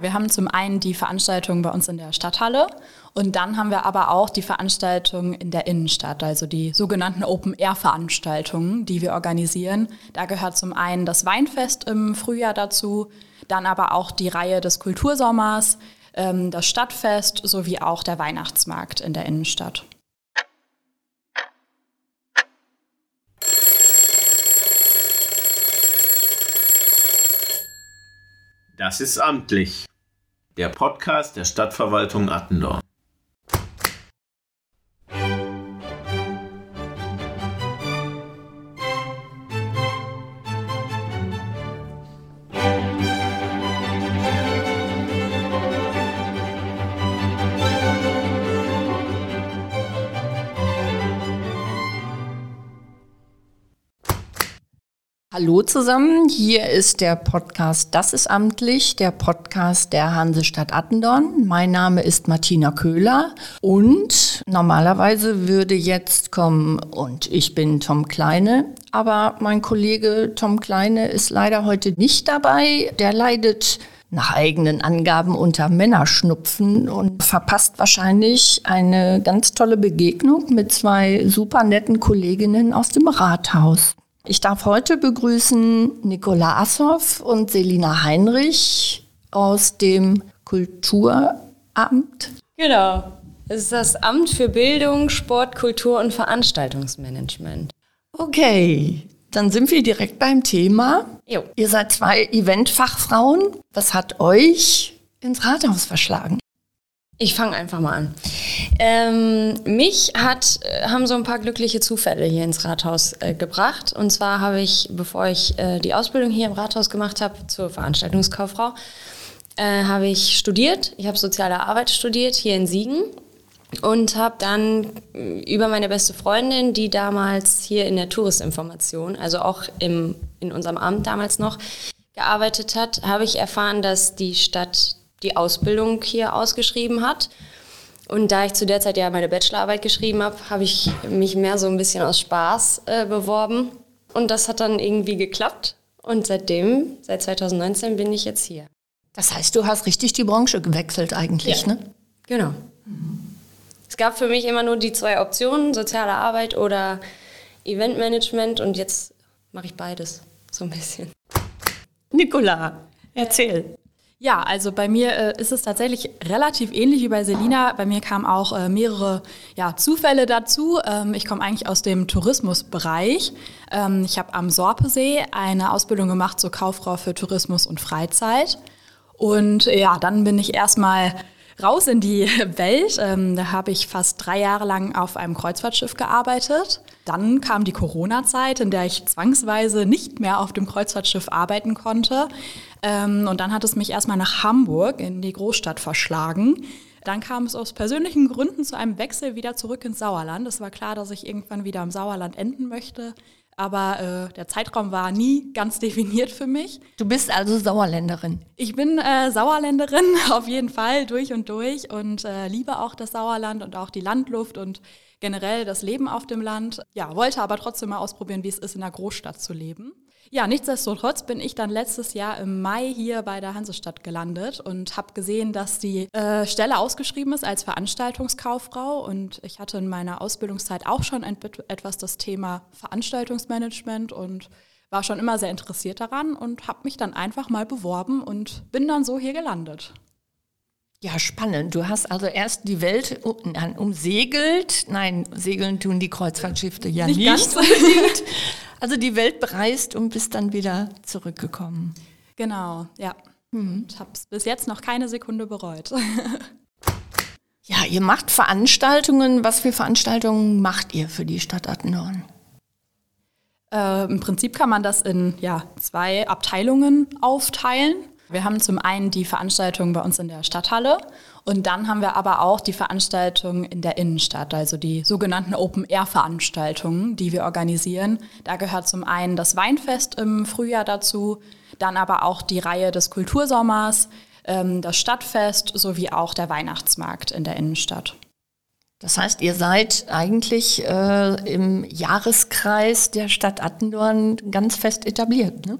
Wir haben zum einen die Veranstaltung bei uns in der Stadthalle und dann haben wir aber auch die Veranstaltung in der Innenstadt, also die sogenannten Open-Air-Veranstaltungen, die wir organisieren. Da gehört zum einen das Weinfest im Frühjahr dazu, dann aber auch die Reihe des Kultursommers, ähm, das Stadtfest sowie auch der Weihnachtsmarkt in der Innenstadt. Das ist amtlich. Der Podcast der Stadtverwaltung Attendorn. Hallo zusammen, hier ist der Podcast Das ist amtlich, der Podcast der Hansestadt Attendorn. Mein Name ist Martina Köhler und normalerweise würde jetzt kommen und ich bin Tom Kleine, aber mein Kollege Tom Kleine ist leider heute nicht dabei. Der leidet nach eigenen Angaben unter Männerschnupfen und verpasst wahrscheinlich eine ganz tolle Begegnung mit zwei super netten Kolleginnen aus dem Rathaus. Ich darf heute begrüßen Nikola Assoff und Selina Heinrich aus dem Kulturamt. Genau. Es ist das Amt für Bildung, Sport, Kultur und Veranstaltungsmanagement. Okay, dann sind wir direkt beim Thema. Jo. Ihr seid zwei Eventfachfrauen. Was hat euch ins Rathaus verschlagen? Ich fange einfach mal an. Ähm, mich hat, äh, haben so ein paar glückliche Zufälle hier ins Rathaus äh, gebracht. Und zwar habe ich, bevor ich äh, die Ausbildung hier im Rathaus gemacht habe zur Veranstaltungskauffrau, äh, habe ich studiert. Ich habe soziale Arbeit studiert hier in Siegen und habe dann äh, über meine beste Freundin, die damals hier in der Touristinformation, also auch im, in unserem Amt damals noch, gearbeitet hat, habe ich erfahren, dass die Stadt die Ausbildung hier ausgeschrieben hat. Und da ich zu der Zeit ja meine Bachelorarbeit geschrieben habe, habe ich mich mehr so ein bisschen aus Spaß äh, beworben. Und das hat dann irgendwie geklappt. Und seitdem, seit 2019, bin ich jetzt hier. Das heißt, du hast richtig die Branche gewechselt eigentlich, ja. ne? Genau. Es gab für mich immer nur die zwei Optionen, soziale Arbeit oder Eventmanagement. Und jetzt mache ich beides, so ein bisschen. Nicola, erzähl. Ja, also bei mir äh, ist es tatsächlich relativ ähnlich wie bei Selina. Bei mir kamen auch äh, mehrere ja, Zufälle dazu. Ähm, ich komme eigentlich aus dem Tourismusbereich. Ähm, ich habe am Sorpesee eine Ausbildung gemacht zur Kauffrau für Tourismus und Freizeit. Und ja, dann bin ich erstmal raus in die Welt. Ähm, da habe ich fast drei Jahre lang auf einem Kreuzfahrtschiff gearbeitet. Dann kam die Corona-Zeit, in der ich zwangsweise nicht mehr auf dem Kreuzfahrtschiff arbeiten konnte. Ähm, und dann hat es mich erstmal nach Hamburg in die Großstadt verschlagen. Dann kam es aus persönlichen Gründen zu einem Wechsel wieder zurück ins Sauerland. Es war klar, dass ich irgendwann wieder im Sauerland enden möchte. Aber äh, der Zeitraum war nie ganz definiert für mich. Du bist also Sauerländerin. Ich bin äh, Sauerländerin auf jeden Fall durch und durch und äh, liebe auch das Sauerland und auch die Landluft und generell das Leben auf dem Land. Ja, wollte aber trotzdem mal ausprobieren, wie es ist, in einer Großstadt zu leben. Ja, nichtsdestotrotz bin ich dann letztes Jahr im Mai hier bei der Hansestadt gelandet und habe gesehen, dass die äh, Stelle ausgeschrieben ist als Veranstaltungskauffrau. Und ich hatte in meiner Ausbildungszeit auch schon etwas das Thema Veranstaltungsmanagement und war schon immer sehr interessiert daran und habe mich dann einfach mal beworben und bin dann so hier gelandet. Ja, spannend. Du hast also erst die Welt umsegelt. Nein, segeln tun die Kreuzfahrtschiffe ja nicht, nicht. Also die Welt bereist und bist dann wieder zurückgekommen. Genau, ja. Mhm. Ich habe es bis jetzt noch keine Sekunde bereut. ja, ihr macht Veranstaltungen. Was für Veranstaltungen macht ihr für die Stadt Attendorn? Äh, Im Prinzip kann man das in ja, zwei Abteilungen aufteilen. Wir haben zum einen die Veranstaltung bei uns in der Stadthalle und dann haben wir aber auch die Veranstaltung in der Innenstadt, also die sogenannten Open-Air-Veranstaltungen, die wir organisieren. Da gehört zum einen das Weinfest im Frühjahr dazu, dann aber auch die Reihe des Kultursommers, ähm, das Stadtfest sowie auch der Weihnachtsmarkt in der Innenstadt. Das heißt, ihr seid eigentlich äh, im Jahreskreis der Stadt Attendorn ganz fest etabliert, ne?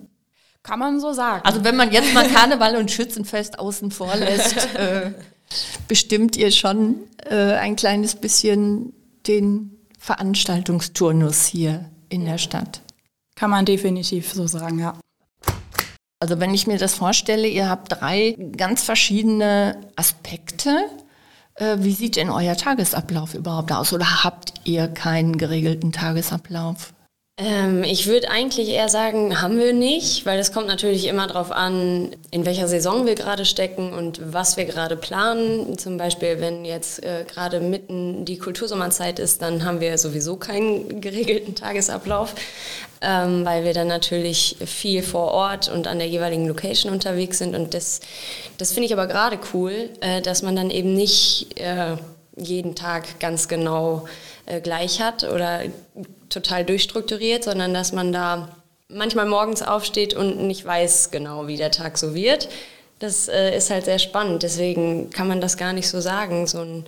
Kann man so sagen. Also wenn man jetzt mal Karneval und Schützenfest außen vor lässt, äh, bestimmt ihr schon äh, ein kleines bisschen den Veranstaltungsturnus hier in der Stadt. Kann man definitiv so sagen, ja. Also wenn ich mir das vorstelle, ihr habt drei ganz verschiedene Aspekte. Äh, wie sieht denn euer Tagesablauf überhaupt aus? Oder habt ihr keinen geregelten Tagesablauf? Ähm, ich würde eigentlich eher sagen, haben wir nicht, weil es kommt natürlich immer darauf an, in welcher Saison wir gerade stecken und was wir gerade planen. Zum Beispiel, wenn jetzt äh, gerade mitten die Kultursommerzeit ist, dann haben wir sowieso keinen geregelten Tagesablauf, ähm, weil wir dann natürlich viel vor Ort und an der jeweiligen Location unterwegs sind. Und das, das finde ich aber gerade cool, äh, dass man dann eben nicht äh, jeden Tag ganz genau äh, gleich hat oder total durchstrukturiert, sondern dass man da manchmal morgens aufsteht und nicht weiß genau, wie der Tag so wird. Das äh, ist halt sehr spannend. Deswegen kann man das gar nicht so sagen, so einen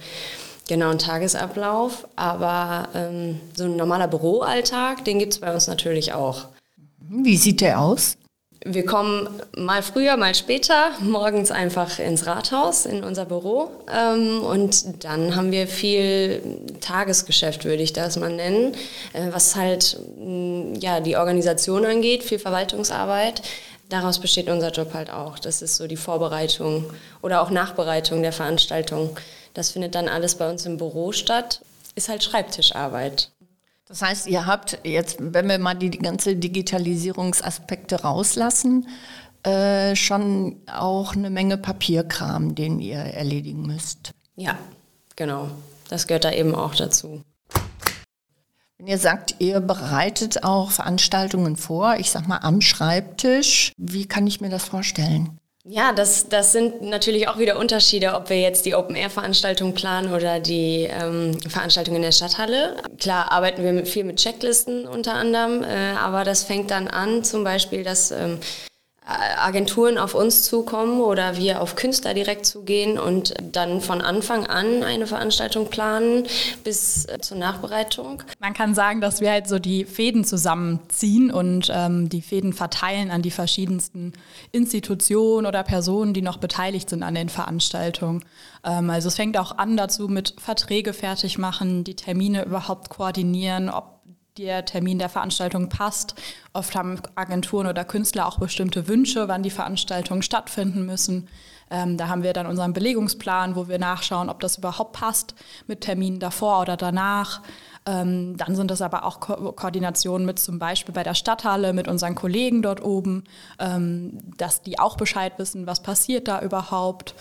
genauen Tagesablauf. Aber ähm, so ein normaler Büroalltag, den gibt es bei uns natürlich auch. Wie sieht der aus? Wir kommen mal früher, mal später, morgens einfach ins Rathaus, in unser Büro. Ähm, und dann haben wir viel Tagesgeschäft, würde ich das mal nennen, äh, was halt mh, ja, die Organisation angeht, viel Verwaltungsarbeit. Daraus besteht unser Job halt auch. Das ist so die Vorbereitung oder auch Nachbereitung der Veranstaltung. Das findet dann alles bei uns im Büro statt. Ist halt Schreibtischarbeit. Das heißt, ihr habt jetzt, wenn wir mal die, die ganze Digitalisierungsaspekte rauslassen, äh, schon auch eine Menge Papierkram, den ihr erledigen müsst. Ja, genau. Das gehört da eben auch dazu. Wenn ihr sagt, ihr bereitet auch Veranstaltungen vor, ich sag mal am Schreibtisch, wie kann ich mir das vorstellen? Ja, das, das sind natürlich auch wieder Unterschiede, ob wir jetzt die Open-Air-Veranstaltung planen oder die ähm, Veranstaltung in der Stadthalle. Klar arbeiten wir mit, viel mit Checklisten unter anderem, äh, aber das fängt dann an, zum Beispiel, dass ähm, Agenturen auf uns zukommen oder wir auf Künstler direkt zugehen und dann von Anfang an eine Veranstaltung planen bis äh, zur Nachbereitung. Man kann sagen, dass wir halt so die Fäden zusammenziehen und ähm, die Fäden verteilen an die verschiedensten Institutionen oder Personen, die noch beteiligt sind an den Veranstaltungen. Ähm, also es fängt auch an dazu mit Verträge fertig machen, die Termine überhaupt koordinieren, ob der Termin der Veranstaltung passt. Oft haben Agenturen oder Künstler auch bestimmte Wünsche, wann die Veranstaltungen stattfinden müssen. Ähm, da haben wir dann unseren Belegungsplan, wo wir nachschauen, ob das überhaupt passt mit Terminen davor oder danach. Ähm, dann sind das aber auch Ko Koordinationen mit zum Beispiel bei der Stadthalle, mit unseren Kollegen dort oben, ähm, dass die auch Bescheid wissen, was passiert da überhaupt.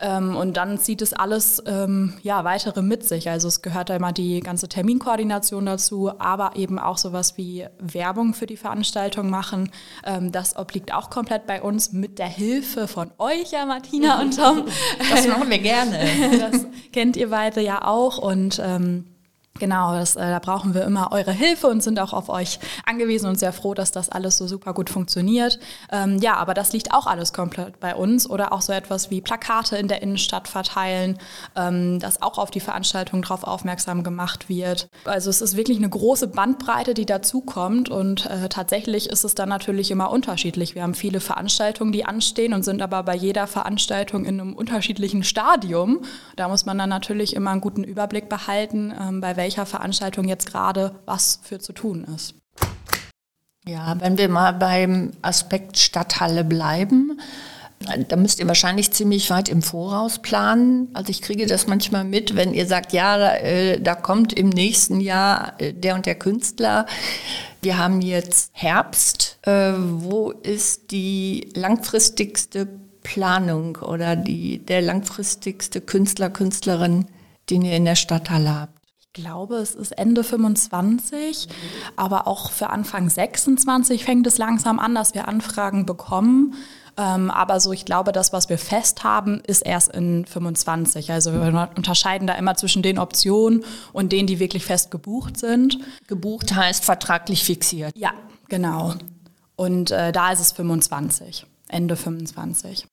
Ähm, und dann zieht es alles ähm, ja, weitere mit sich. Also es gehört da immer die ganze Terminkoordination dazu, aber eben auch sowas wie Werbung für die Veranstaltung machen. Ähm, das obliegt auch komplett bei uns mit der Hilfe von euch, ja, Martina und Tom. Das machen wir gerne. das kennt ihr beide ja auch und ähm, Genau, das, äh, da brauchen wir immer eure Hilfe und sind auch auf euch angewiesen und sehr froh, dass das alles so super gut funktioniert. Ähm, ja, aber das liegt auch alles komplett bei uns oder auch so etwas wie Plakate in der Innenstadt verteilen, ähm, dass auch auf die Veranstaltung drauf aufmerksam gemacht wird. Also es ist wirklich eine große Bandbreite, die dazukommt und äh, tatsächlich ist es dann natürlich immer unterschiedlich. Wir haben viele Veranstaltungen, die anstehen und sind aber bei jeder Veranstaltung in einem unterschiedlichen Stadium. Da muss man dann natürlich immer einen guten Überblick behalten, ähm, bei welcher Veranstaltung jetzt gerade was für zu tun ist. Ja, wenn wir mal beim Aspekt Stadthalle bleiben, da müsst ihr wahrscheinlich ziemlich weit im Voraus planen. Also ich kriege das manchmal mit, wenn ihr sagt, ja, da, äh, kommt im nächsten Jahr äh, der und der Künstler. Wir haben jetzt Herbst. Äh, wo ist die langfristigste Planung oder die, der langfristigste Künstler, Künstlerin, den ihr in der Stadthalle habt? Ich glaube, es ist Ende 25, aber auch für Anfang 26 fängt es langsam an, dass wir Anfragen bekommen. Ähm, aber so, ich glaube, das, was wir fest haben, ist erst in 25. Also wir unterscheiden da immer zwischen den Optionen und denen, die wirklich fest gebucht sind. Gebucht heißt vertraglich fixiert. Ja, genau. Und äh, da ist es 25, Ende 25.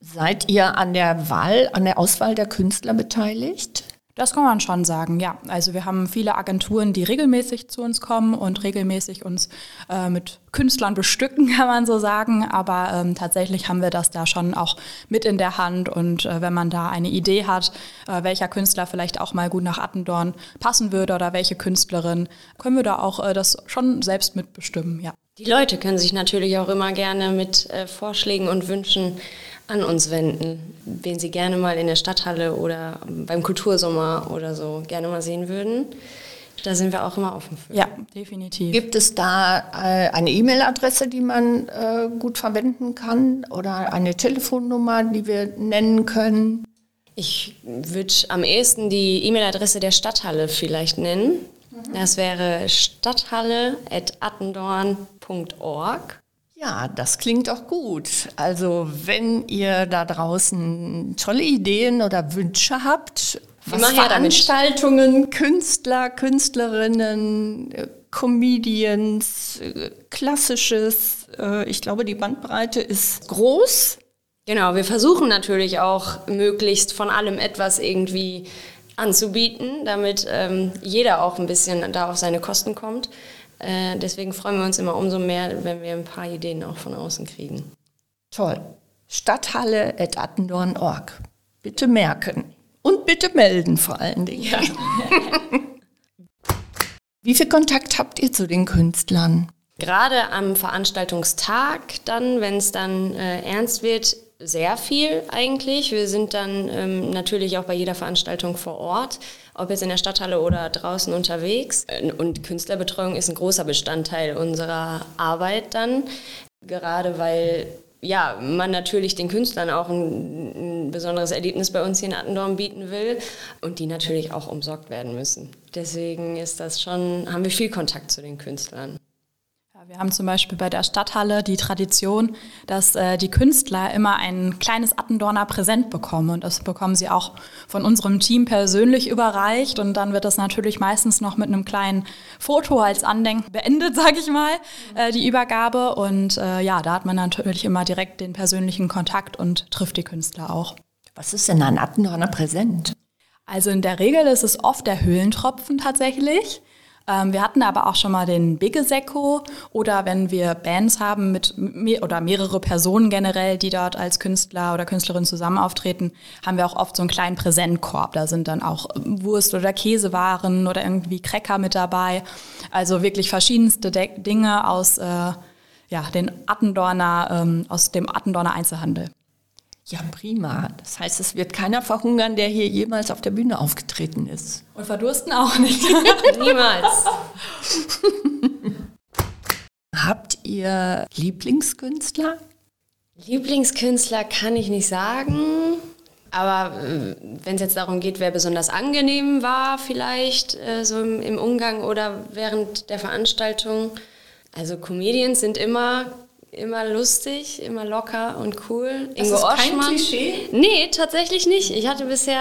Seid ihr an der Wahl, an der Auswahl der Künstler beteiligt? Das kann man schon sagen, ja. Also wir haben viele Agenturen, die regelmäßig zu uns kommen und regelmäßig uns äh, mit Künstlern bestücken, kann man so sagen. Aber ähm, tatsächlich haben wir das da schon auch mit in der Hand. Und äh, wenn man da eine Idee hat, äh, welcher Künstler vielleicht auch mal gut nach Attendorn passen würde oder welche Künstlerin, können wir da auch äh, das schon selbst mitbestimmen, ja. Die Leute können sich natürlich auch immer gerne mit äh, Vorschlägen und Wünschen an uns wenden, wen sie gerne mal in der Stadthalle oder beim Kultursommer oder so gerne mal sehen würden. Da sind wir auch immer offen für. Ja, definitiv. Gibt es da äh, eine E-Mail-Adresse, die man äh, gut verwenden kann oder eine Telefonnummer, die wir nennen können? Ich würde am ehesten die E-Mail-Adresse der Stadthalle vielleicht nennen. Das wäre stadthalle.attendorn.org. Ja, das klingt auch gut. Also wenn ihr da draußen tolle Ideen oder Wünsche habt, was Veranstaltungen, Künstler, Künstlerinnen, äh, Comedians, äh, klassisches, äh, ich glaube, die Bandbreite ist groß. Genau, wir versuchen natürlich auch möglichst von allem etwas irgendwie anzubieten, damit ähm, jeder auch ein bisschen da auf seine Kosten kommt. Äh, deswegen freuen wir uns immer umso mehr, wenn wir ein paar Ideen auch von außen kriegen. Toll. Stadthalle.attendorn.org. Bitte merken. Und bitte melden vor allen Dingen. Ja. Wie viel Kontakt habt ihr zu den Künstlern? Gerade am Veranstaltungstag dann, wenn es dann äh, ernst wird, sehr viel eigentlich. Wir sind dann ähm, natürlich auch bei jeder Veranstaltung vor Ort, ob jetzt in der Stadthalle oder draußen unterwegs. Und Künstlerbetreuung ist ein großer Bestandteil unserer Arbeit dann, gerade weil ja, man natürlich den Künstlern auch ein, ein, besonderes Erlebnis bei uns hier in Attendorn bieten will und die natürlich auch umsorgt werden müssen. Deswegen ist das schon, haben wir viel Kontakt zu den Künstlern. Wir haben zum Beispiel bei der Stadthalle die Tradition, dass äh, die Künstler immer ein kleines Attendorner Präsent bekommen. Und das bekommen sie auch von unserem Team persönlich überreicht. Und dann wird das natürlich meistens noch mit einem kleinen Foto als Andenken beendet, sage ich mal, äh, die Übergabe. Und äh, ja, da hat man natürlich immer direkt den persönlichen Kontakt und trifft die Künstler auch. Was ist denn ein Attendorner Präsent? Also in der Regel ist es oft der Höhlentropfen tatsächlich. Ähm, wir hatten aber auch schon mal den Biggesecco oder wenn wir Bands haben mit mehr oder mehrere Personen generell, die dort als Künstler oder Künstlerin zusammen auftreten, haben wir auch oft so einen kleinen Präsentkorb. Da sind dann auch Wurst- oder Käsewaren oder irgendwie Cracker mit dabei. Also wirklich verschiedenste De Dinge aus äh, ja, den Attendorner, ähm, aus dem Attendorner Einzelhandel. Ja, prima. Das heißt, es wird keiner verhungern, der hier jemals auf der Bühne aufgetreten ist. Und verdursten auch nicht. Niemals. Habt ihr Lieblingskünstler? Lieblingskünstler kann ich nicht sagen. Aber äh, wenn es jetzt darum geht, wer besonders angenehm war, vielleicht äh, so im, im Umgang oder während der Veranstaltung. Also Comedians sind immer immer lustig, immer locker und cool. Das Ingo ist kein Oschmann. Klischee? Nee, tatsächlich nicht. Ich hatte bisher,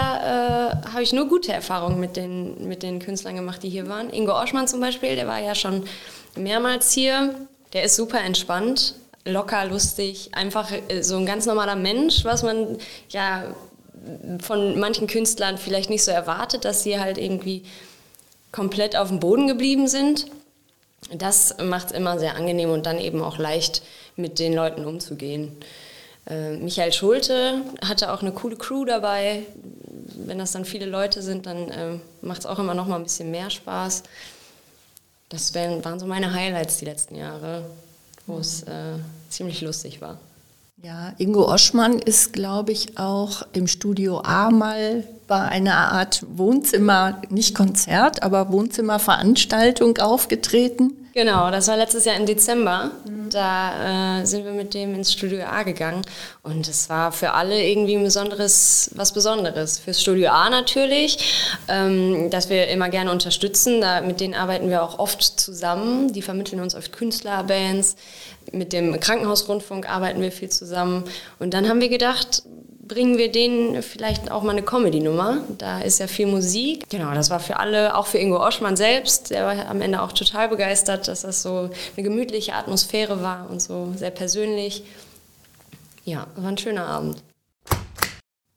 äh, habe ich nur gute Erfahrungen mit den, mit den Künstlern gemacht, die hier waren. Ingo Oschmann zum Beispiel, der war ja schon mehrmals hier. Der ist super entspannt, locker, lustig, einfach äh, so ein ganz normaler Mensch, was man ja von manchen Künstlern vielleicht nicht so erwartet, dass sie halt irgendwie komplett auf dem Boden geblieben sind. Das macht es immer sehr angenehm und dann eben auch leicht, mit den Leuten umzugehen. Äh, Michael Schulte hatte auch eine coole Crew dabei. Wenn das dann viele Leute sind, dann äh, macht es auch immer noch mal ein bisschen mehr Spaß. Das wären, waren so meine Highlights die letzten Jahre, wo es äh, ziemlich lustig war. Ja, Ingo Oschmann ist, glaube ich, auch im Studio A mal bei einer Art Wohnzimmer, nicht Konzert, aber Wohnzimmerveranstaltung aufgetreten. Genau, das war letztes Jahr im Dezember. Da äh, sind wir mit dem ins Studio A gegangen und es war für alle irgendwie ein besonderes, was Besonderes. Fürs Studio A natürlich, ähm, dass wir immer gerne unterstützen. Da, mit denen arbeiten wir auch oft zusammen. Die vermitteln uns oft Künstlerbands. Mit dem Krankenhausrundfunk arbeiten wir viel zusammen. Und dann haben wir gedacht, bringen wir denen vielleicht auch mal eine Comedy-Nummer. Da ist ja viel Musik. Genau, das war für alle, auch für Ingo Oschmann selbst, der war am Ende auch total begeistert, dass das so eine gemütliche Atmosphäre war und so sehr persönlich. Ja, war ein schöner Abend.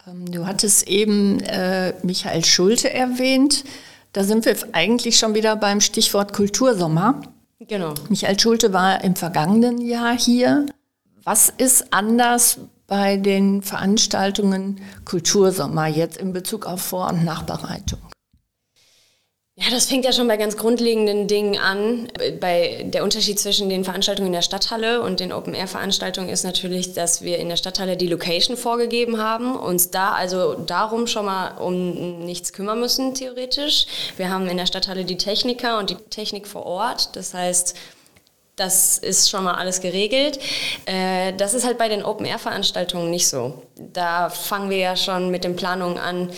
Ähm, du hattest eben äh, Michael Schulte erwähnt. Da sind wir eigentlich schon wieder beim Stichwort Kultursommer. Genau. Michael Schulte war im vergangenen Jahr hier. Was ist anders bei den Veranstaltungen Kultursommer jetzt in Bezug auf Vor- und Nachbereitung? Ja, das fängt ja schon bei ganz grundlegenden Dingen an. Bei der Unterschied zwischen den Veranstaltungen in der Stadthalle und den Open-Air-Veranstaltungen ist natürlich, dass wir in der Stadthalle die Location vorgegeben haben, uns da also darum schon mal um nichts kümmern müssen, theoretisch. Wir haben in der Stadthalle die Techniker und die Technik vor Ort. Das heißt, das ist schon mal alles geregelt. Äh, das ist halt bei den Open-Air-Veranstaltungen nicht so. Da fangen wir ja schon mit den Planungen an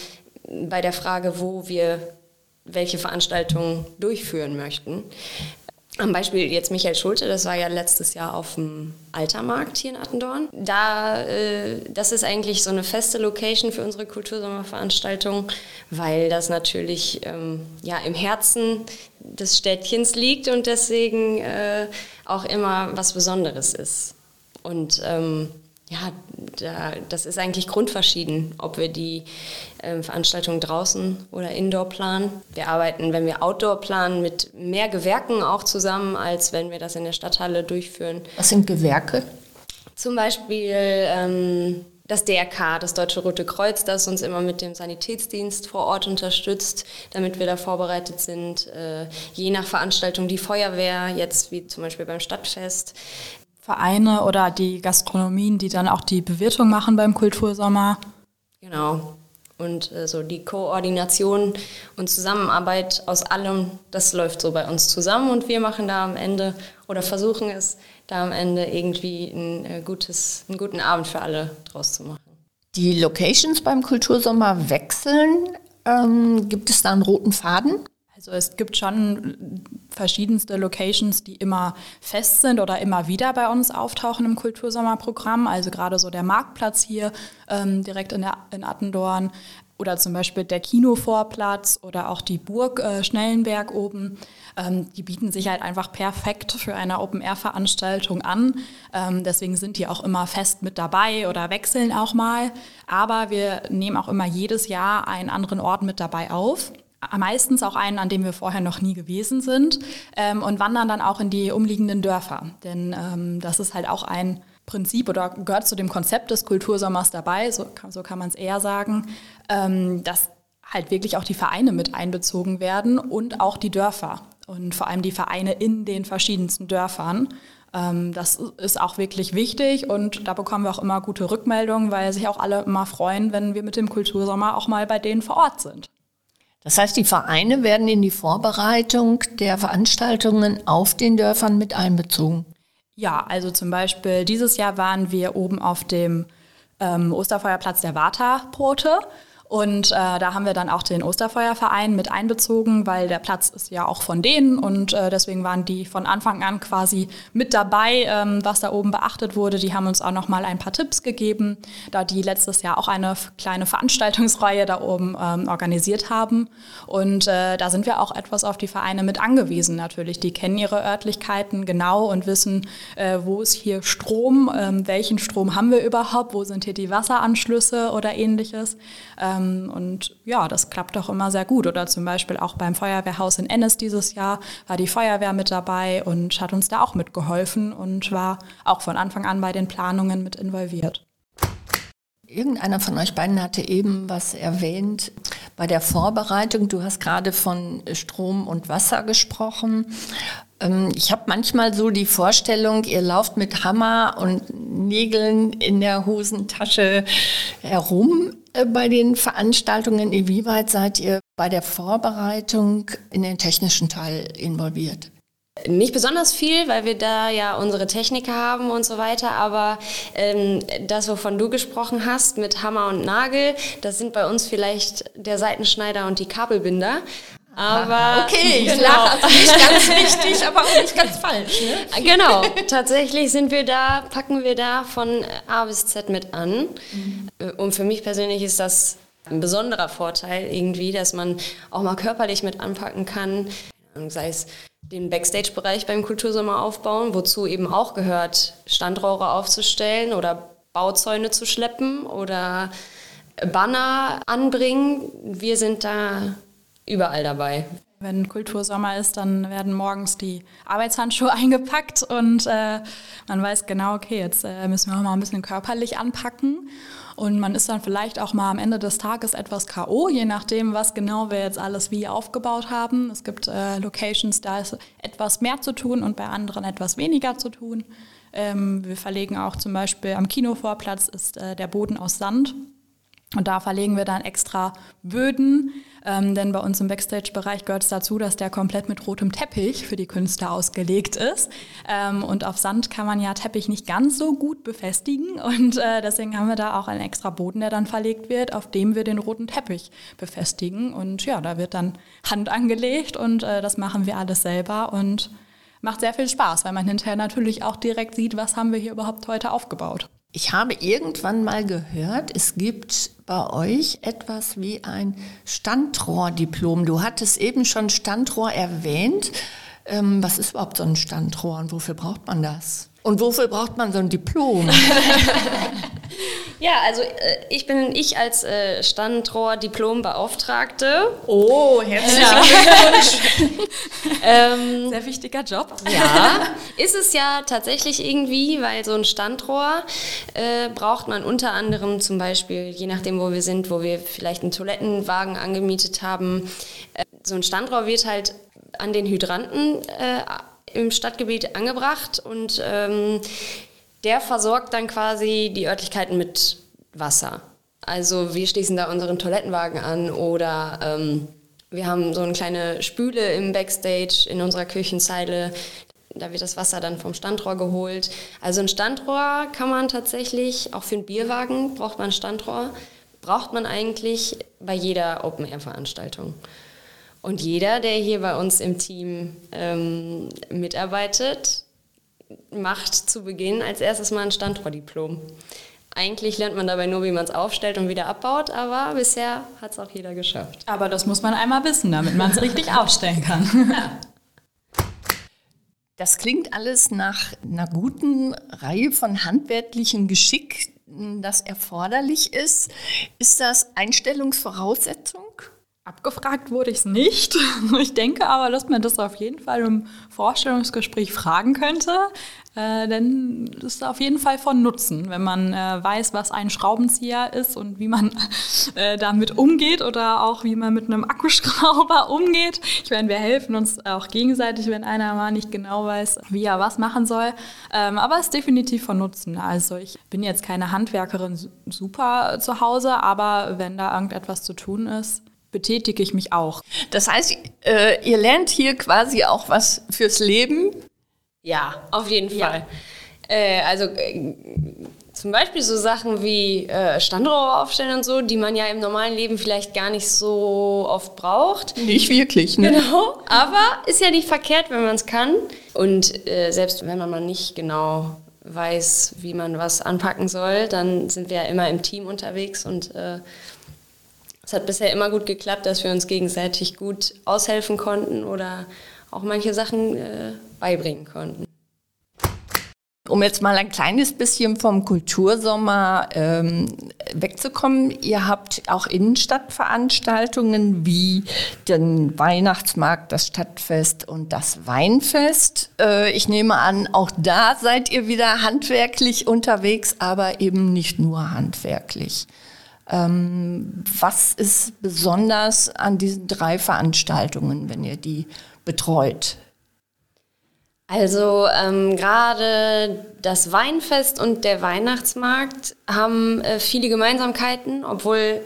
bei der Frage, wo wir welche Veranstaltungen durchführen möchten. Am Beispiel jetzt Michael Schulte, das war ja letztes Jahr auf dem Altermarkt hier in Attendorn. Da, äh, das ist eigentlich so eine feste Location für unsere Kultursommerveranstaltung, weil das natürlich ähm, ja, im Herzen des Städtchens liegt und deswegen äh, auch immer was Besonderes ist. Und ähm, ja, da, das ist eigentlich grundverschieden, ob wir die äh, Veranstaltung draußen oder indoor planen. Wir arbeiten, wenn wir outdoor planen, mit mehr Gewerken auch zusammen, als wenn wir das in der Stadthalle durchführen. Was sind Gewerke? Zum Beispiel ähm, das DRK, das Deutsche Rote Kreuz, das uns immer mit dem Sanitätsdienst vor Ort unterstützt, damit wir da vorbereitet sind. Äh, je nach Veranstaltung die Feuerwehr, jetzt wie zum Beispiel beim Stadtfest. Vereine oder die Gastronomien, die dann auch die Bewirtung machen beim Kultursommer. Genau. Und äh, so die Koordination und Zusammenarbeit aus allem, das läuft so bei uns zusammen und wir machen da am Ende oder versuchen es, da am Ende irgendwie ein, äh, gutes, einen guten Abend für alle draus zu machen. Die Locations beim Kultursommer wechseln. Ähm, gibt es da einen roten Faden? Also es gibt schon verschiedenste Locations, die immer fest sind oder immer wieder bei uns auftauchen im Kultursommerprogramm. Also gerade so der Marktplatz hier ähm, direkt in, der, in Attendorn oder zum Beispiel der Kinovorplatz oder auch die Burg äh, Schnellenberg oben. Ähm, die bieten sich halt einfach perfekt für eine Open-Air-Veranstaltung an. Ähm, deswegen sind die auch immer fest mit dabei oder wechseln auch mal. Aber wir nehmen auch immer jedes Jahr einen anderen Ort mit dabei auf meistens auch einen, an dem wir vorher noch nie gewesen sind ähm, und wandern dann auch in die umliegenden Dörfer. Denn ähm, das ist halt auch ein Prinzip oder gehört zu dem Konzept des Kultursommers dabei, so, so kann man es eher sagen, ähm, dass halt wirklich auch die Vereine mit einbezogen werden und auch die Dörfer und vor allem die Vereine in den verschiedensten Dörfern. Ähm, das ist auch wirklich wichtig und da bekommen wir auch immer gute Rückmeldungen, weil sich auch alle immer freuen, wenn wir mit dem Kultursommer auch mal bei denen vor Ort sind. Das heißt, die Vereine werden in die Vorbereitung der Veranstaltungen auf den Dörfern mit einbezogen. Ja, also zum Beispiel dieses Jahr waren wir oben auf dem ähm, Osterfeuerplatz der Vata-Brote und äh, da haben wir dann auch den Osterfeuerverein mit einbezogen, weil der Platz ist ja auch von denen und äh, deswegen waren die von Anfang an quasi mit dabei, ähm, was da oben beachtet wurde. Die haben uns auch noch mal ein paar Tipps gegeben, da die letztes Jahr auch eine kleine Veranstaltungsreihe da oben ähm, organisiert haben. Und äh, da sind wir auch etwas auf die Vereine mit angewiesen natürlich. Die kennen ihre Örtlichkeiten genau und wissen, äh, wo ist hier Strom, ähm, welchen Strom haben wir überhaupt, wo sind hier die Wasseranschlüsse oder ähnliches. Ähm, und ja, das klappt doch immer sehr gut. Oder zum Beispiel auch beim Feuerwehrhaus in Ennis dieses Jahr war die Feuerwehr mit dabei und hat uns da auch mitgeholfen und war auch von Anfang an bei den Planungen mit involviert. Irgendeiner von euch beiden hatte eben was erwähnt bei der Vorbereitung. Du hast gerade von Strom und Wasser gesprochen. Ähm, ich habe manchmal so die Vorstellung, ihr lauft mit Hammer und Nägeln in der Hosentasche herum bei den Veranstaltungen. Inwieweit seid ihr bei der Vorbereitung in den technischen Teil involviert? Nicht besonders viel, weil wir da ja unsere Techniker haben und so weiter, aber ähm, das, wovon du gesprochen hast mit Hammer und Nagel, das sind bei uns vielleicht der Seitenschneider und die Kabelbinder. Aber okay, ich genau. lache also nicht ganz richtig, aber auch nicht ganz falsch. Ne? Genau, tatsächlich sind wir da, packen wir da von A bis Z mit an. Mhm. Und für mich persönlich ist das ein besonderer Vorteil irgendwie, dass man auch mal körperlich mit anpacken kann, sei es den Backstage-Bereich beim Kultursommer aufbauen, wozu eben auch gehört, Standrohre aufzustellen oder Bauzäune zu schleppen oder Banner anbringen. Wir sind da überall dabei. Wenn Kultursommer ist, dann werden morgens die Arbeitshandschuhe eingepackt und äh, man weiß genau, okay, jetzt äh, müssen wir auch mal ein bisschen körperlich anpacken. Und man ist dann vielleicht auch mal am Ende des Tages etwas K.O., je nachdem, was genau wir jetzt alles wie aufgebaut haben. Es gibt äh, Locations, da ist etwas mehr zu tun und bei anderen etwas weniger zu tun. Ähm, wir verlegen auch zum Beispiel am Kinovorplatz ist äh, der Boden aus Sand. Und da verlegen wir dann extra Böden, ähm, denn bei uns im Backstage-Bereich gehört es dazu, dass der komplett mit rotem Teppich für die Künstler ausgelegt ist. Ähm, und auf Sand kann man ja Teppich nicht ganz so gut befestigen. Und äh, deswegen haben wir da auch einen extra Boden, der dann verlegt wird, auf dem wir den roten Teppich befestigen. Und ja, da wird dann Hand angelegt und äh, das machen wir alles selber. Und macht sehr viel Spaß, weil man hinterher natürlich auch direkt sieht, was haben wir hier überhaupt heute aufgebaut. Ich habe irgendwann mal gehört, es gibt bei euch etwas wie ein Standrohrdiplom. Du hattest eben schon Standrohr erwähnt. Ähm, was ist überhaupt so ein Standrohr und wofür braucht man das? Und wofür braucht man so ein Diplom? ja, also äh, ich bin ich als äh, Standrohr-Diplom-Beauftragte. Oh, herzlichen Glückwunsch. ähm, Sehr wichtiger Job. Ja, ist es ja tatsächlich irgendwie, weil so ein Standrohr äh, braucht man unter anderem zum Beispiel, je nachdem, wo wir sind, wo wir vielleicht einen Toilettenwagen angemietet haben, äh, so ein Standrohr wird halt an den Hydranten äh, im Stadtgebiet angebracht und ähm, der versorgt dann quasi die Örtlichkeiten mit Wasser. Also wir schließen da unseren Toilettenwagen an oder ähm, wir haben so eine kleine Spüle im Backstage in unserer Küchenzeile. Da wird das Wasser dann vom Standrohr geholt. Also ein Standrohr kann man tatsächlich, auch für einen Bierwagen braucht man ein Standrohr, braucht man eigentlich bei jeder Open-Air-Veranstaltung. Und jeder, der hier bei uns im Team ähm, mitarbeitet, macht zu Beginn als erstes mal ein Standrohrdiplom. Eigentlich lernt man dabei nur, wie man es aufstellt und wieder abbaut, aber bisher hat es auch jeder geschafft. Aber das muss man einmal wissen, damit man es richtig aufstellen kann. Ja. Das klingt alles nach einer guten Reihe von handwerklichem Geschick, das erforderlich ist. Ist das Einstellungsvoraussetzung? Abgefragt wurde ich es nicht. Ich denke aber, dass man das auf jeden Fall im Vorstellungsgespräch fragen könnte. Äh, denn das ist auf jeden Fall von Nutzen, wenn man äh, weiß, was ein Schraubenzieher ist und wie man äh, damit umgeht oder auch wie man mit einem Akkuschrauber umgeht. Ich meine, wir helfen uns auch gegenseitig, wenn einer mal nicht genau weiß, wie er was machen soll. Ähm, aber es ist definitiv von Nutzen. Also ich bin jetzt keine Handwerkerin super zu Hause, aber wenn da irgendetwas zu tun ist, betätige ich mich auch. Das heißt, äh, ihr lernt hier quasi auch was fürs Leben? Ja, auf jeden Fall. Ja. Äh, also äh, zum Beispiel so Sachen wie äh, Standrohr aufstellen und so, die man ja im normalen Leben vielleicht gar nicht so oft braucht. Nicht wirklich, ne? Genau, aber ist ja nicht verkehrt, wenn man es kann. Und äh, selbst wenn man mal nicht genau weiß, wie man was anpacken soll, dann sind wir ja immer im Team unterwegs und äh, es hat bisher immer gut geklappt, dass wir uns gegenseitig gut aushelfen konnten oder auch manche Sachen äh, beibringen konnten. Um jetzt mal ein kleines bisschen vom Kultursommer ähm, wegzukommen, ihr habt auch Innenstadtveranstaltungen wie den Weihnachtsmarkt, das Stadtfest und das Weinfest. Äh, ich nehme an, auch da seid ihr wieder handwerklich unterwegs, aber eben nicht nur handwerklich. Ähm, was ist besonders an diesen drei Veranstaltungen, wenn ihr die betreut? Also ähm, gerade das Weinfest und der Weihnachtsmarkt haben äh, viele Gemeinsamkeiten, obwohl äh,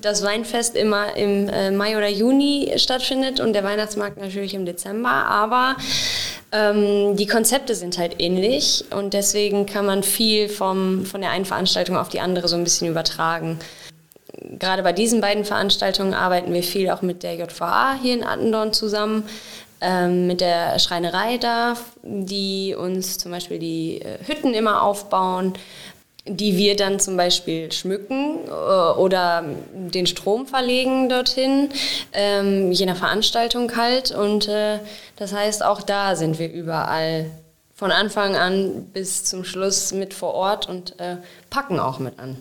das Weinfest immer im äh, Mai oder Juni stattfindet und der Weihnachtsmarkt natürlich im Dezember. Aber ähm, die Konzepte sind halt ähnlich und deswegen kann man viel vom, von der einen Veranstaltung auf die andere so ein bisschen übertragen gerade bei diesen beiden Veranstaltungen arbeiten wir viel auch mit der JVA hier in Attendorn zusammen ähm, mit der Schreinerei da, die uns zum Beispiel die äh, Hütten immer aufbauen, die wir dann zum Beispiel schmücken äh, oder den Strom verlegen dorthin, ähm, je nach Veranstaltung halt. Und äh, das heißt, auch da sind wir überall von Anfang an bis zum Schluss mit vor Ort und äh, packen auch mit an.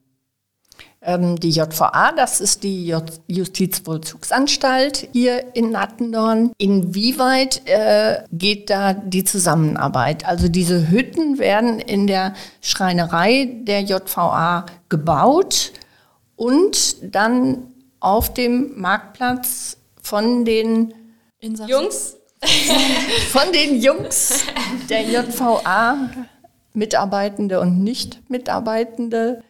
Ähm, die JVA, das ist die Justizvollzugsanstalt hier in Attendorn. Inwieweit äh, geht da die Zusammenarbeit? Also diese Hütten werden in der Schreinerei der JVA gebaut und dann auf dem Marktplatz von den Jungs von den Jungs der JVA Mitarbeitende und Nicht-Mitarbeitende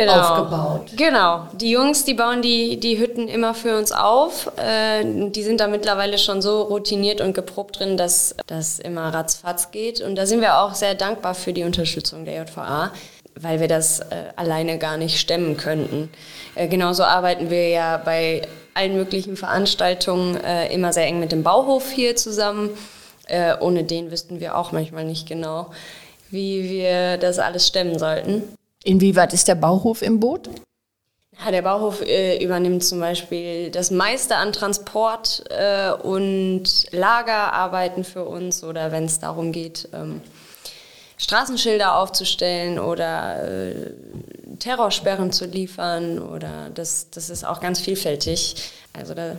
genau. aufgebaut. Genau. Die Jungs, die bauen die, die Hütten immer für uns auf. Äh, die sind da mittlerweile schon so routiniert und geprobt drin, dass das immer ratzfatz geht. Und da sind wir auch sehr dankbar für die Unterstützung der JVA, weil wir das äh, alleine gar nicht stemmen könnten. Äh, genauso arbeiten wir ja bei allen möglichen Veranstaltungen äh, immer sehr eng mit dem Bauhof hier zusammen. Äh, ohne den wüssten wir auch manchmal nicht genau, wie wir das alles stemmen sollten. Inwieweit ist der Bauhof im Boot? Ja, der Bauhof äh, übernimmt zum Beispiel das meiste an Transport äh, und Lagerarbeiten für uns oder wenn es darum geht, ähm, Straßenschilder aufzustellen oder äh, Terrorsperren zu liefern oder das, das ist auch ganz vielfältig. Also da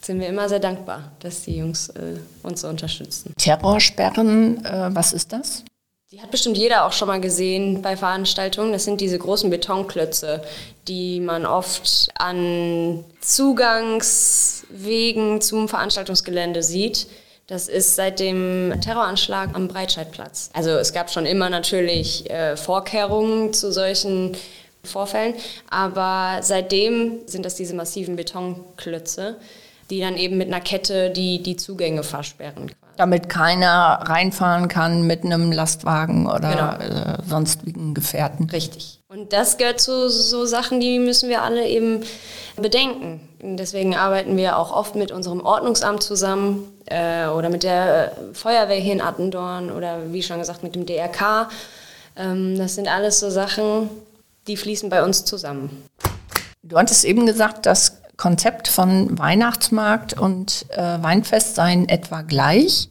sind wir immer sehr dankbar, dass die Jungs äh, uns so unterstützen. Terrorsperren, äh, was ist das? Die hat bestimmt jeder auch schon mal gesehen bei Veranstaltungen. Das sind diese großen Betonklötze, die man oft an Zugangswegen zum Veranstaltungsgelände sieht. Das ist seit dem Terroranschlag am Breitscheidplatz. Also es gab schon immer natürlich äh, Vorkehrungen zu solchen Vorfällen, aber seitdem sind das diese massiven Betonklötze, die dann eben mit einer Kette die, die Zugänge versperren. Damit keiner reinfahren kann mit einem Lastwagen oder genau. äh, sonstigen Gefährten. Richtig. Und das gehört zu so Sachen, die müssen wir alle eben bedenken. Deswegen arbeiten wir auch oft mit unserem Ordnungsamt zusammen äh, oder mit der äh, Feuerwehr hier in Attendorn oder wie schon gesagt mit dem DRK. Ähm, das sind alles so Sachen, die fließen bei uns zusammen. Du hattest eben gesagt, das Konzept von Weihnachtsmarkt und äh, Weinfest seien etwa gleich.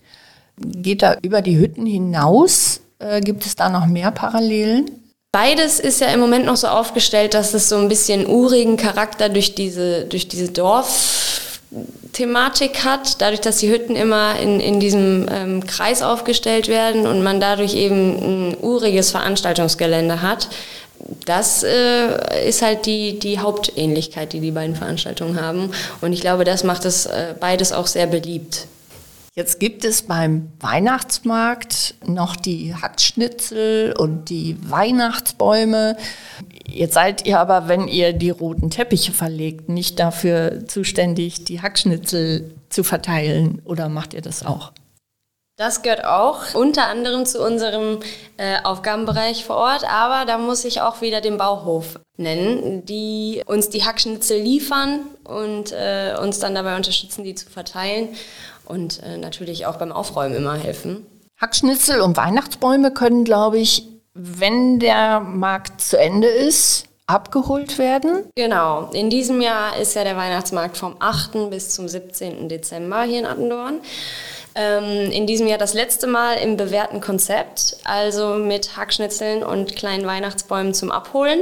Geht da über die Hütten hinaus? Äh, gibt es da noch mehr Parallelen? Beides ist ja im Moment noch so aufgestellt, dass es so ein bisschen urigen Charakter durch diese, durch diese Dorfthematik hat, dadurch, dass die Hütten immer in, in diesem ähm, Kreis aufgestellt werden und man dadurch eben ein uriges Veranstaltungsgelände hat. Das äh, ist halt die, die Hauptähnlichkeit, die die beiden Veranstaltungen haben. Und ich glaube, das macht es äh, beides auch sehr beliebt. Jetzt gibt es beim Weihnachtsmarkt noch die Hackschnitzel und die Weihnachtsbäume. Jetzt seid ihr aber, wenn ihr die roten Teppiche verlegt, nicht dafür zuständig, die Hackschnitzel zu verteilen oder macht ihr das auch? Das gehört auch unter anderem zu unserem äh, Aufgabenbereich vor Ort, aber da muss ich auch wieder den Bauhof nennen, die uns die Hackschnitzel liefern und äh, uns dann dabei unterstützen, die zu verteilen und äh, natürlich auch beim Aufräumen immer helfen. Hackschnitzel und Weihnachtsbäume können, glaube ich, wenn der Markt zu Ende ist, abgeholt werden? Genau. In diesem Jahr ist ja der Weihnachtsmarkt vom 8. bis zum 17. Dezember hier in Attendorn. Ähm, in diesem Jahr das letzte Mal im bewährten Konzept, also mit Hackschnitzeln und kleinen Weihnachtsbäumen zum Abholen.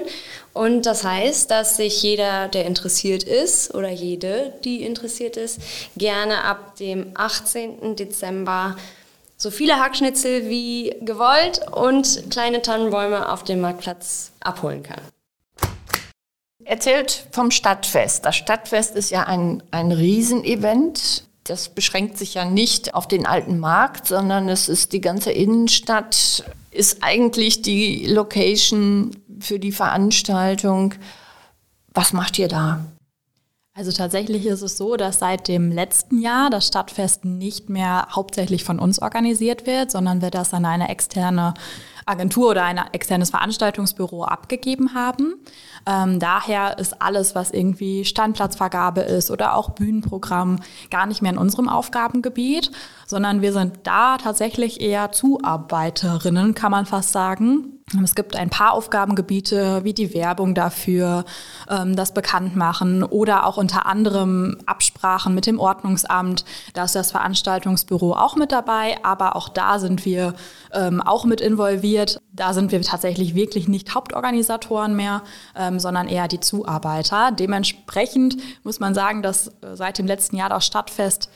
Und das heißt, dass sich jeder, der interessiert ist oder jede, die interessiert ist, gerne ab dem 18. Dezember so viele Hackschnitzel wie gewollt und kleine Tannenbäume auf dem Marktplatz abholen kann. Erzählt vom Stadtfest. Das Stadtfest ist ja ein, ein Riesenevent. Das beschränkt sich ja nicht auf den alten Markt, sondern es ist die ganze Innenstadt, ist eigentlich die Location für die Veranstaltung. Was macht ihr da? Also tatsächlich ist es so, dass seit dem letzten Jahr das Stadtfest nicht mehr hauptsächlich von uns organisiert wird, sondern wir das an eine externe Agentur oder ein externes Veranstaltungsbüro abgegeben haben. Ähm, daher ist alles, was irgendwie Standplatzvergabe ist oder auch Bühnenprogramm, gar nicht mehr in unserem Aufgabengebiet, sondern wir sind da tatsächlich eher Zuarbeiterinnen, kann man fast sagen. Es gibt ein paar Aufgabengebiete wie die Werbung dafür, ähm, das Bekanntmachen oder auch unter anderem Absprachen mit dem Ordnungsamt. Da ist das Veranstaltungsbüro auch mit dabei, aber auch da sind wir ähm, auch mit involviert. Da sind wir tatsächlich wirklich nicht Hauptorganisatoren mehr, ähm, sondern eher die Zuarbeiter. Dementsprechend muss man sagen, dass äh, seit dem letzten Jahr das Stadtfest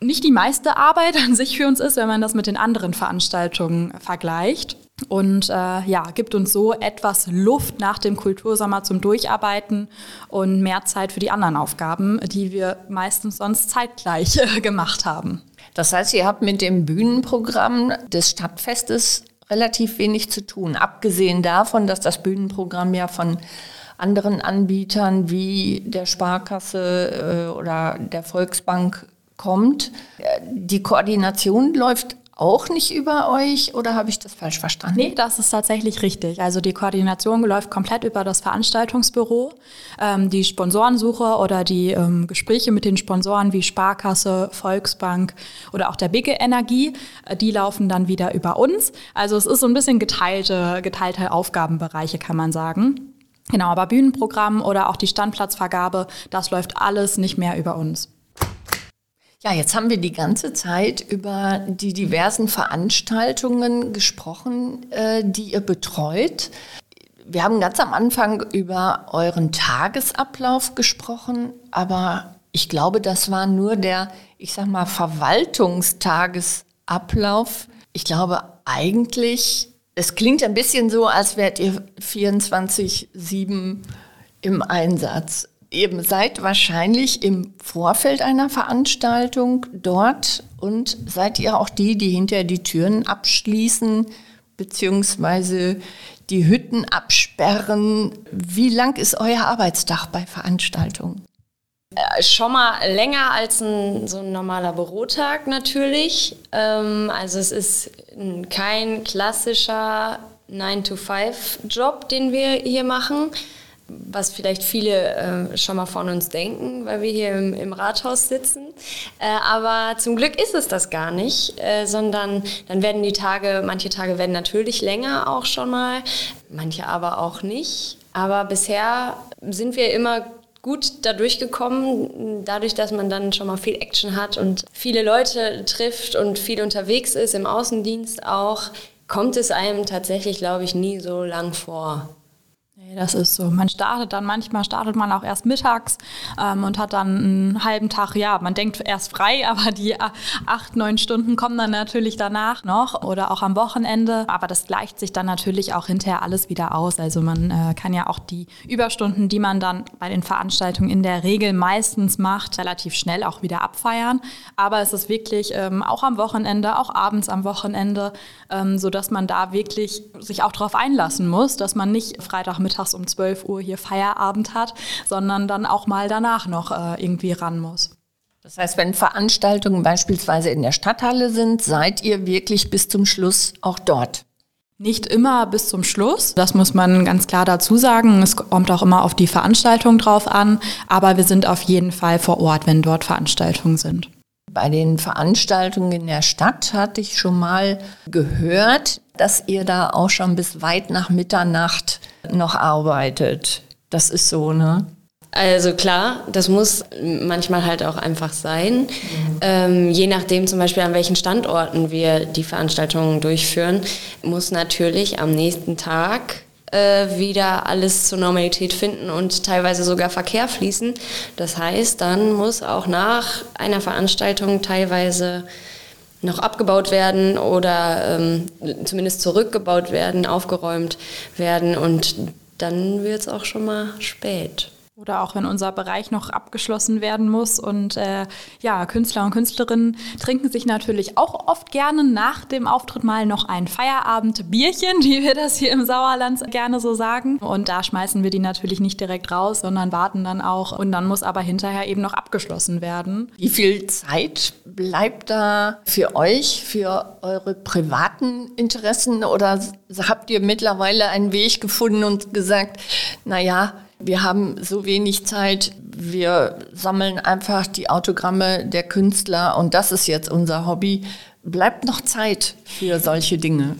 nicht die meiste Arbeit an sich für uns ist, wenn man das mit den anderen Veranstaltungen vergleicht und äh, ja, gibt uns so etwas Luft nach dem Kultursommer zum Durcharbeiten und mehr Zeit für die anderen Aufgaben, die wir meistens sonst zeitgleich äh, gemacht haben. Das heißt, ihr habt mit dem Bühnenprogramm des Stadtfestes relativ wenig zu tun, abgesehen davon, dass das Bühnenprogramm ja von anderen Anbietern wie der Sparkasse äh, oder der Volksbank kommt. Äh, die Koordination läuft auch nicht über euch oder habe ich das falsch verstanden? Nee, das ist tatsächlich richtig. Also die Koordination läuft komplett über das Veranstaltungsbüro. Ähm, die Sponsorensuche oder die ähm, Gespräche mit den Sponsoren wie Sparkasse, Volksbank oder auch der Bigge Energie, äh, die laufen dann wieder über uns. Also es ist so ein bisschen geteilte, geteilte Aufgabenbereiche, kann man sagen. Genau, aber Bühnenprogramm oder auch die Standplatzvergabe, das läuft alles nicht mehr über uns. Ja, jetzt haben wir die ganze Zeit über die diversen Veranstaltungen gesprochen, äh, die ihr betreut. Wir haben ganz am Anfang über euren Tagesablauf gesprochen, aber ich glaube, das war nur der, ich sag mal, Verwaltungstagesablauf. Ich glaube eigentlich, es klingt ein bisschen so, als wärt ihr 24-7 im Einsatz eben seid wahrscheinlich im Vorfeld einer Veranstaltung dort und seid ihr auch die, die hinterher die Türen abschließen beziehungsweise die Hütten absperren. Wie lang ist euer Arbeitstag bei Veranstaltungen? Äh, schon mal länger als ein, so ein normaler Bürotag natürlich. Ähm, also es ist kein klassischer 9-to-5-Job, den wir hier machen was vielleicht viele äh, schon mal von uns denken, weil wir hier im, im Rathaus sitzen. Äh, aber zum Glück ist es das gar nicht, äh, sondern dann werden die Tage, manche Tage werden natürlich länger auch schon mal, manche aber auch nicht. Aber bisher sind wir immer gut da durchgekommen, dadurch, dass man dann schon mal viel Action hat und viele Leute trifft und viel unterwegs ist, im Außendienst auch, kommt es einem tatsächlich, glaube ich, nie so lang vor. Das ist so. Man startet dann, manchmal startet man auch erst mittags ähm, und hat dann einen halben Tag, ja, man denkt erst frei, aber die acht, neun Stunden kommen dann natürlich danach noch oder auch am Wochenende. Aber das gleicht sich dann natürlich auch hinterher alles wieder aus. Also man äh, kann ja auch die Überstunden, die man dann bei den Veranstaltungen in der Regel meistens macht, relativ schnell auch wieder abfeiern. Aber es ist wirklich ähm, auch am Wochenende, auch abends am Wochenende, ähm, so dass man da wirklich sich auch darauf einlassen muss, dass man nicht Freitagmittag mittags um 12 Uhr hier Feierabend hat, sondern dann auch mal danach noch äh, irgendwie ran muss. Das heißt, wenn Veranstaltungen beispielsweise in der Stadthalle sind, seid ihr wirklich bis zum Schluss auch dort? Nicht immer bis zum Schluss, das muss man ganz klar dazu sagen. Es kommt auch immer auf die Veranstaltung drauf an, aber wir sind auf jeden Fall vor Ort, wenn dort Veranstaltungen sind. Bei den Veranstaltungen in der Stadt hatte ich schon mal gehört, dass ihr da auch schon bis weit nach Mitternacht noch arbeitet. Das ist so, ne? Also klar, das muss manchmal halt auch einfach sein. Mhm. Ähm, je nachdem zum Beispiel an welchen Standorten wir die Veranstaltungen durchführen, muss natürlich am nächsten Tag äh, wieder alles zur Normalität finden und teilweise sogar Verkehr fließen. Das heißt, dann muss auch nach einer Veranstaltung teilweise noch abgebaut werden oder ähm, zumindest zurückgebaut werden, aufgeräumt werden und dann wird es auch schon mal spät. Oder auch wenn unser Bereich noch abgeschlossen werden muss. Und äh, ja, Künstler und Künstlerinnen trinken sich natürlich auch oft gerne nach dem Auftritt mal noch ein Feierabendbierchen, wie wir das hier im Sauerland gerne so sagen. Und da schmeißen wir die natürlich nicht direkt raus, sondern warten dann auch. Und dann muss aber hinterher eben noch abgeschlossen werden. Wie viel Zeit bleibt da für euch, für eure privaten Interessen? Oder habt ihr mittlerweile einen Weg gefunden und gesagt, naja, wir haben so wenig Zeit, wir sammeln einfach die Autogramme der Künstler und das ist jetzt unser Hobby. Bleibt noch Zeit für solche Dinge?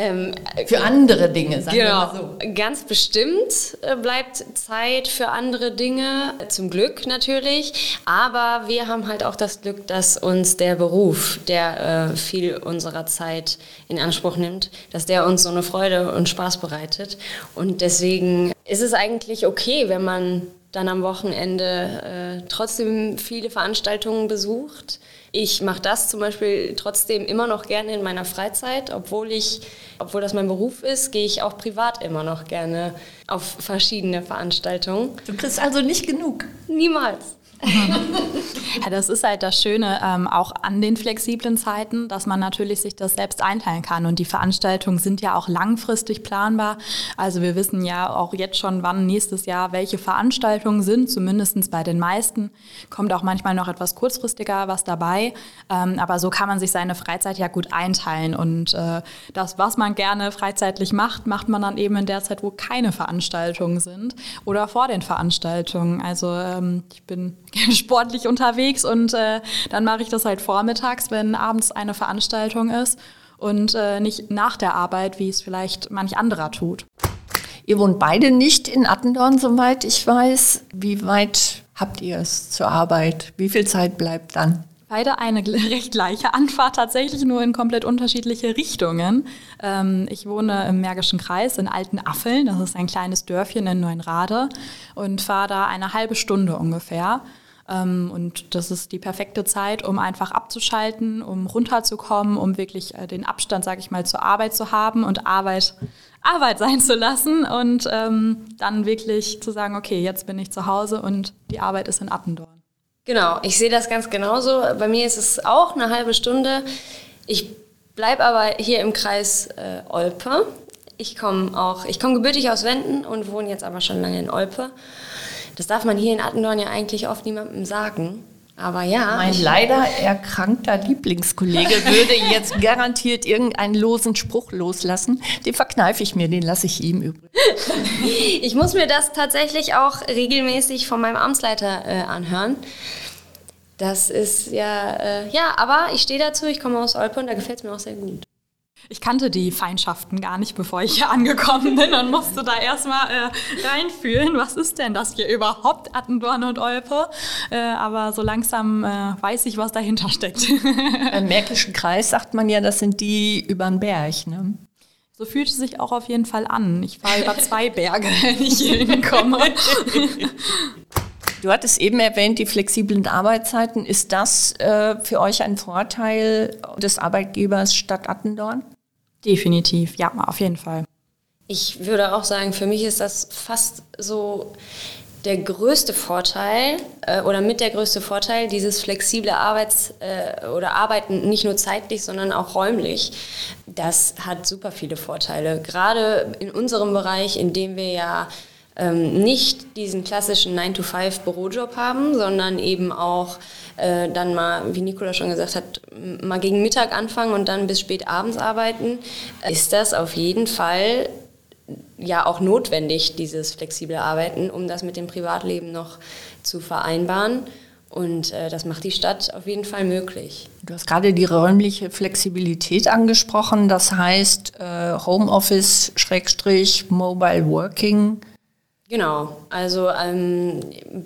Ähm, für andere Dinge, sagen genau, wir mal so. ganz bestimmt äh, bleibt Zeit für andere Dinge, zum Glück natürlich. Aber wir haben halt auch das Glück, dass uns der Beruf, der äh, viel unserer Zeit in Anspruch nimmt, dass der uns so eine Freude und Spaß bereitet. Und deswegen ist es eigentlich okay, wenn man dann am Wochenende äh, trotzdem viele Veranstaltungen besucht ich mache das zum Beispiel trotzdem immer noch gerne in meiner Freizeit, obwohl ich, obwohl das mein Beruf ist, gehe ich auch privat immer noch gerne auf verschiedene Veranstaltungen. Du kriegst also nicht genug. Niemals. ja, das ist halt das Schöne ähm, auch an den flexiblen Zeiten, dass man natürlich sich das selbst einteilen kann. Und die Veranstaltungen sind ja auch langfristig planbar. Also wir wissen ja auch jetzt schon, wann nächstes Jahr welche Veranstaltungen sind, zumindest bei den meisten. Kommt auch manchmal noch etwas kurzfristiger was dabei. Ähm, aber so kann man sich seine Freizeit ja gut einteilen. Und äh, das, was man gerne freizeitlich macht, macht man dann eben in der Zeit, wo keine Veranstaltungen sind oder vor den Veranstaltungen. Also ähm, ich bin sportlich unterwegs und äh, dann mache ich das halt vormittags, wenn abends eine Veranstaltung ist und äh, nicht nach der Arbeit, wie es vielleicht manch anderer tut. Ihr wohnt beide nicht in Attendorn, soweit ich weiß. Wie weit habt ihr es zur Arbeit? Wie viel Zeit bleibt dann? Beide eine recht gleiche Anfahrt, tatsächlich nur in komplett unterschiedliche Richtungen. Ähm, ich wohne im Märkischen Kreis in Alten Affeln, das ist ein kleines Dörfchen in Neuenrade und fahre da eine halbe Stunde ungefähr. Ähm, und das ist die perfekte Zeit, um einfach abzuschalten, um runterzukommen, um wirklich äh, den Abstand, sage ich mal, zur Arbeit zu haben und Arbeit Arbeit sein zu lassen und ähm, dann wirklich zu sagen, okay, jetzt bin ich zu Hause und die Arbeit ist in Attendorn. Genau, ich sehe das ganz genauso. Bei mir ist es auch eine halbe Stunde. Ich bleibe aber hier im Kreis äh, Olpe. Ich komme auch, ich komme gebürtig aus Wenden und wohne jetzt aber schon lange in Olpe. Das darf man hier in Attendorn ja eigentlich oft niemandem sagen. Aber ja. Mein leider erkrankter Lieblingskollege würde jetzt garantiert irgendeinen losen Spruch loslassen. Den verkneife ich mir, den lasse ich ihm übrigens. ich muss mir das tatsächlich auch regelmäßig von meinem Amtsleiter äh, anhören. Das ist ja, äh, ja, aber ich stehe dazu, ich komme aus Olpe und da gefällt es mir auch sehr gut. Ich kannte die Feindschaften gar nicht, bevor ich hier angekommen bin und musste da erstmal äh, reinfühlen, was ist denn das hier überhaupt, Attendorn und Olpe. Äh, aber so langsam äh, weiß ich, was dahinter steckt. Im Märkischen Kreis sagt man ja, das sind die über den Berg. Ne? So fühlt es sich auch auf jeden Fall an. Ich fahre über zwei Berge, wenn ich hier hinkomme. Du hattest eben erwähnt, die flexiblen Arbeitszeiten. Ist das äh, für euch ein Vorteil des Arbeitgebers Stadt Attendorn? Definitiv, ja, auf jeden Fall. Ich würde auch sagen, für mich ist das fast so der größte Vorteil äh, oder mit der größte Vorteil dieses flexible Arbeits- äh, oder Arbeiten nicht nur zeitlich, sondern auch räumlich. Das hat super viele Vorteile. Gerade in unserem Bereich, in dem wir ja ähm, nicht diesen klassischen 9-to-5-Bürojob haben, sondern eben auch äh, dann mal, wie Nicola schon gesagt hat, mal gegen Mittag anfangen und dann bis spät abends arbeiten, ist das auf jeden Fall ja auch notwendig, dieses flexible Arbeiten, um das mit dem Privatleben noch zu vereinbaren. Und äh, das macht die Stadt auf jeden Fall möglich. Du hast gerade die räumliche Flexibilität angesprochen. Das heißt äh, Homeoffice, Schrägstrich, Mobile Working. Genau, also ähm,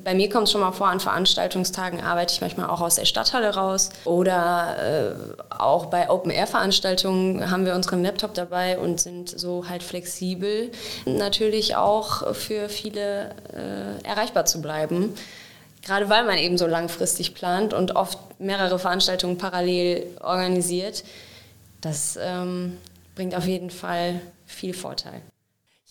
bei mir kommt es schon mal vor, an Veranstaltungstagen arbeite ich manchmal auch aus der Stadthalle raus oder äh, auch bei Open-Air-Veranstaltungen haben wir unseren Laptop dabei und sind so halt flexibel, natürlich auch für viele äh, erreichbar zu bleiben. Gerade weil man eben so langfristig plant und oft mehrere Veranstaltungen parallel organisiert. Das ähm, bringt auf jeden Fall viel Vorteil.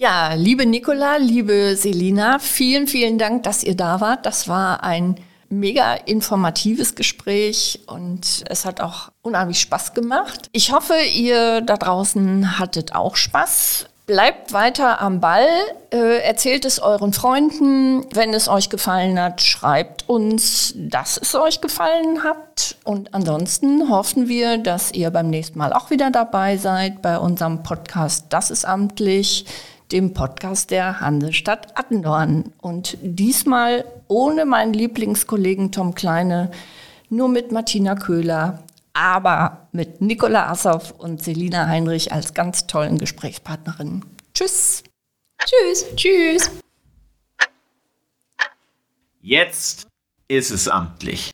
Ja, liebe Nicola, liebe Selina, vielen, vielen Dank, dass ihr da wart. Das war ein mega informatives Gespräch und es hat auch unheimlich Spaß gemacht. Ich hoffe, ihr da draußen hattet auch Spaß. Bleibt weiter am Ball, äh, erzählt es euren Freunden. Wenn es euch gefallen hat, schreibt uns, dass es euch gefallen hat. Und ansonsten hoffen wir, dass ihr beim nächsten Mal auch wieder dabei seid bei unserem Podcast Das ist amtlich dem Podcast der Hansestadt Attendorn. Und diesmal ohne meinen Lieblingskollegen Tom Kleine, nur mit Martina Köhler aber mit Nicola Assoff und Selina Heinrich als ganz tollen Gesprächspartnerinnen. Tschüss. Tschüss. Tschüss. Jetzt ist es amtlich.